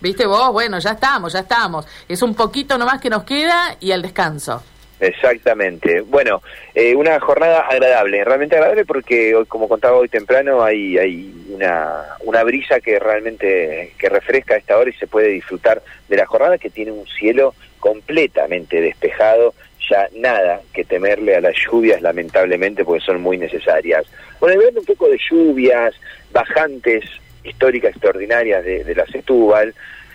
Viste vos, bueno, ya estamos, ya estamos. Es un poquito nomás que nos queda y al descanso. Exactamente. Bueno, eh, una jornada agradable, realmente agradable porque, hoy, como contaba hoy temprano, hay, hay una, una brisa que realmente que refresca a esta hora y se puede disfrutar de la jornada que tiene un cielo completamente despejado, ya nada que temerle a las lluvias, lamentablemente, porque son muy necesarias. Bueno, hablando un poco de lluvias, bajantes históricas extraordinarias de, de la Setúbal,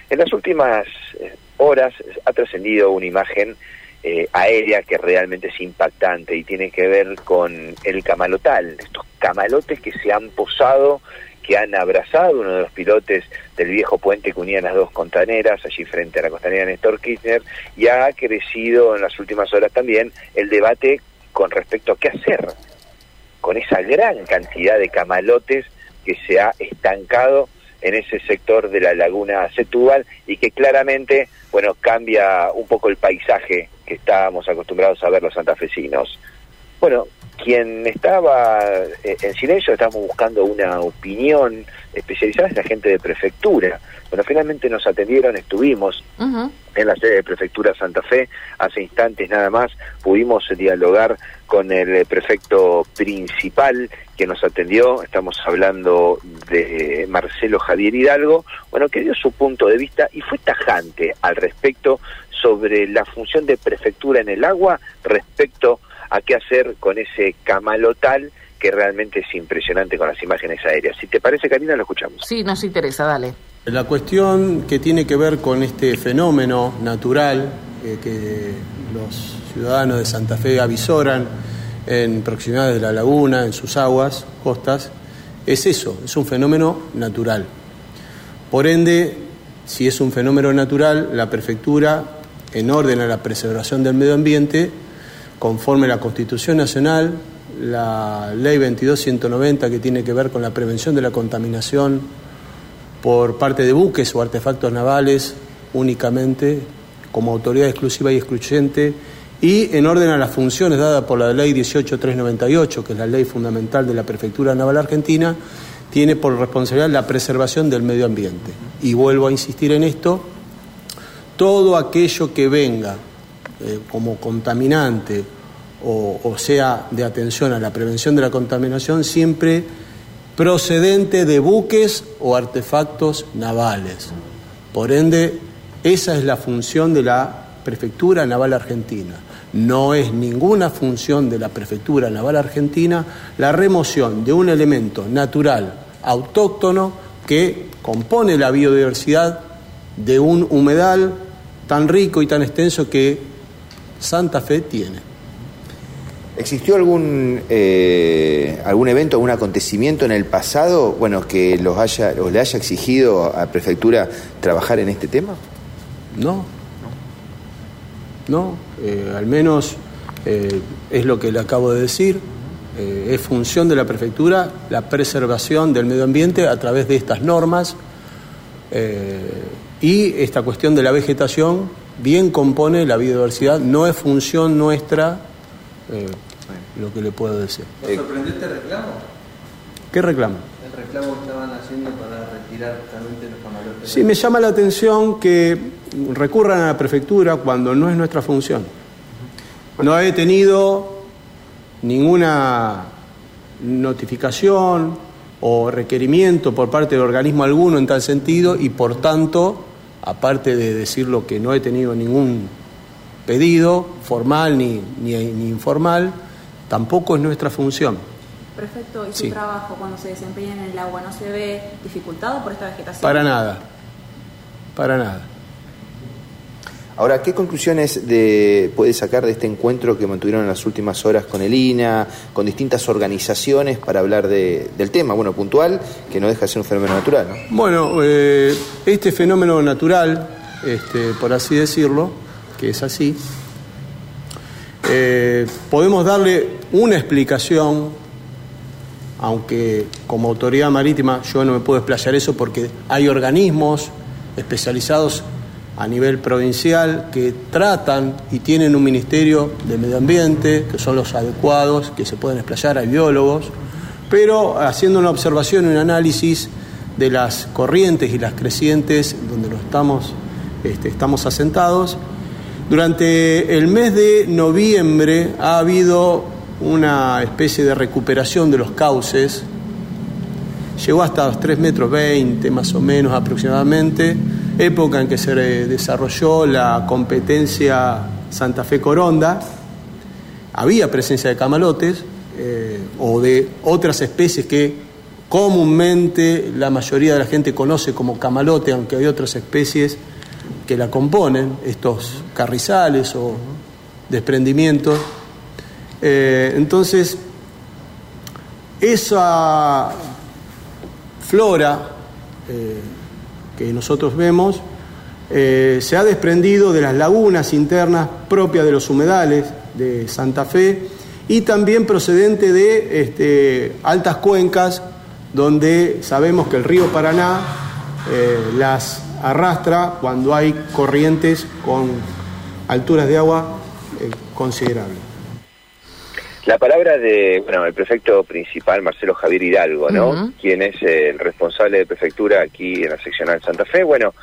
en las últimas eh, horas ha trascendido una imagen eh, aérea que realmente es impactante y tiene que ver con el camalotal, estos camalotes que se han posado, que han abrazado uno de los pilotes del viejo puente que unía las dos contaneras, allí frente a la costanera Néstor Kirchner, y ha crecido en las últimas horas también el debate con respecto a qué hacer con esa gran cantidad de camalotes que se ha estancado en ese sector de la laguna Setúbal y que claramente, bueno, cambia un poco el paisaje que estábamos acostumbrados a ver los santafesinos. Bueno, quien estaba eh, en silencio, estábamos buscando una opinión especializada, es la gente de prefectura. Bueno, finalmente nos atendieron, estuvimos en la sede de Prefectura Santa Fe, hace instantes nada más, pudimos dialogar con el prefecto principal que nos atendió, estamos hablando de Marcelo Javier Hidalgo, bueno, que dio su punto de vista y fue tajante al respecto sobre la función de prefectura en el agua respecto a qué hacer con ese camalotal que realmente es impresionante con las imágenes aéreas. Si te parece, Karina, lo escuchamos. Sí, nos interesa, dale. La cuestión que tiene que ver con este fenómeno natural eh, que los ciudadanos de Santa Fe avisoran en proximidades de la laguna, en sus aguas, costas, es eso, es un fenómeno natural. Por ende, si es un fenómeno natural, la prefectura, en orden a la preservación del medio ambiente, conforme la Constitución Nacional, la Ley 22.190 que tiene que ver con la prevención de la contaminación por parte de buques o artefactos navales únicamente como autoridad exclusiva y excluyente y en orden a las funciones dadas por la Ley 18398, que es la ley fundamental de la Prefectura Naval Argentina, tiene por responsabilidad la preservación del medio ambiente. Y vuelvo a insistir en esto, todo aquello que venga eh, como contaminante o, o sea de atención a la prevención de la contaminación siempre procedente de buques o artefactos navales. Por ende, esa es la función de la Prefectura Naval Argentina. No es ninguna función de la Prefectura Naval Argentina la remoción de un elemento natural autóctono que compone la biodiversidad de un humedal tan rico y tan extenso que Santa Fe tiene. ¿Existió algún, eh, algún evento, algún acontecimiento en el pasado bueno, que los haya, o le haya exigido a Prefectura trabajar en este tema? No. No, eh, al menos eh, es lo que le acabo de decir. Eh, es función de la Prefectura la preservación del medio ambiente a través de estas normas y esta cuestión de la vegetación bien compone la biodiversidad, no es función nuestra eh, lo que le puedo decir. ¿Te sorprendió este reclamo? ¿Qué reclamo? El reclamo que estaban haciendo para retirar totalmente los camalotes. Sí, me llama la atención que recurran a la prefectura cuando no es nuestra función. No he tenido ninguna notificación o requerimiento por parte de organismo alguno en tal sentido y por tanto aparte de decir lo que no he tenido ningún pedido formal ni, ni, ni informal, tampoco es nuestra función. Perfecto, ¿y su Sí. trabajo cuando se desempeña en el agua no se ve dificultado por esta vegetación? Para nada, para nada. Ahora, ¿qué conclusiones de, puede sacar de este encuentro que mantuvieron en las últimas horas con el INA, con distintas organizaciones para hablar de- del tema? Bueno, puntual, que no deja de ser un fenómeno natural, ¿no? Bueno, eh, este fenómeno natural, este, por así decirlo, que es así, eh, podemos darle una explicación, aunque como autoridad marítima yo no me puedo explayar eso porque hay organismos especializados a nivel provincial que tratan y tienen un ministerio de medio ambiente, que son los adecuados, que se pueden explayar, hay biólogos, pero haciendo una observación y un análisis de las corrientes y las crecientes donde lo estamos, este, estamos asentados. Durante el mes de noviembre ha habido una especie de recuperación de los cauces, llegó hasta los 3 metros 20 más o menos aproximadamente, época en que se desarrolló la competencia Santa Fe Coronda, había presencia de camalotes eh, o de otras especies que comúnmente la mayoría de la gente conoce como camalote, aunque hay otras especies que la componen, estos carrizales o desprendimientos. Eh, entonces, esa flora eh, que nosotros vemos eh, se ha desprendido de las lagunas internas propias de los humedales de Santa Fe y también procedente de este, altas cuencas donde sabemos que el río Paraná eh, las arrastra cuando hay corrientes con alturas de agua considerables. La palabra de, bueno, el prefecto principal, Marcelo Javier Hidalgo, ¿no? Quien es el responsable de prefectura aquí en la seccional Santa Fe. Bueno,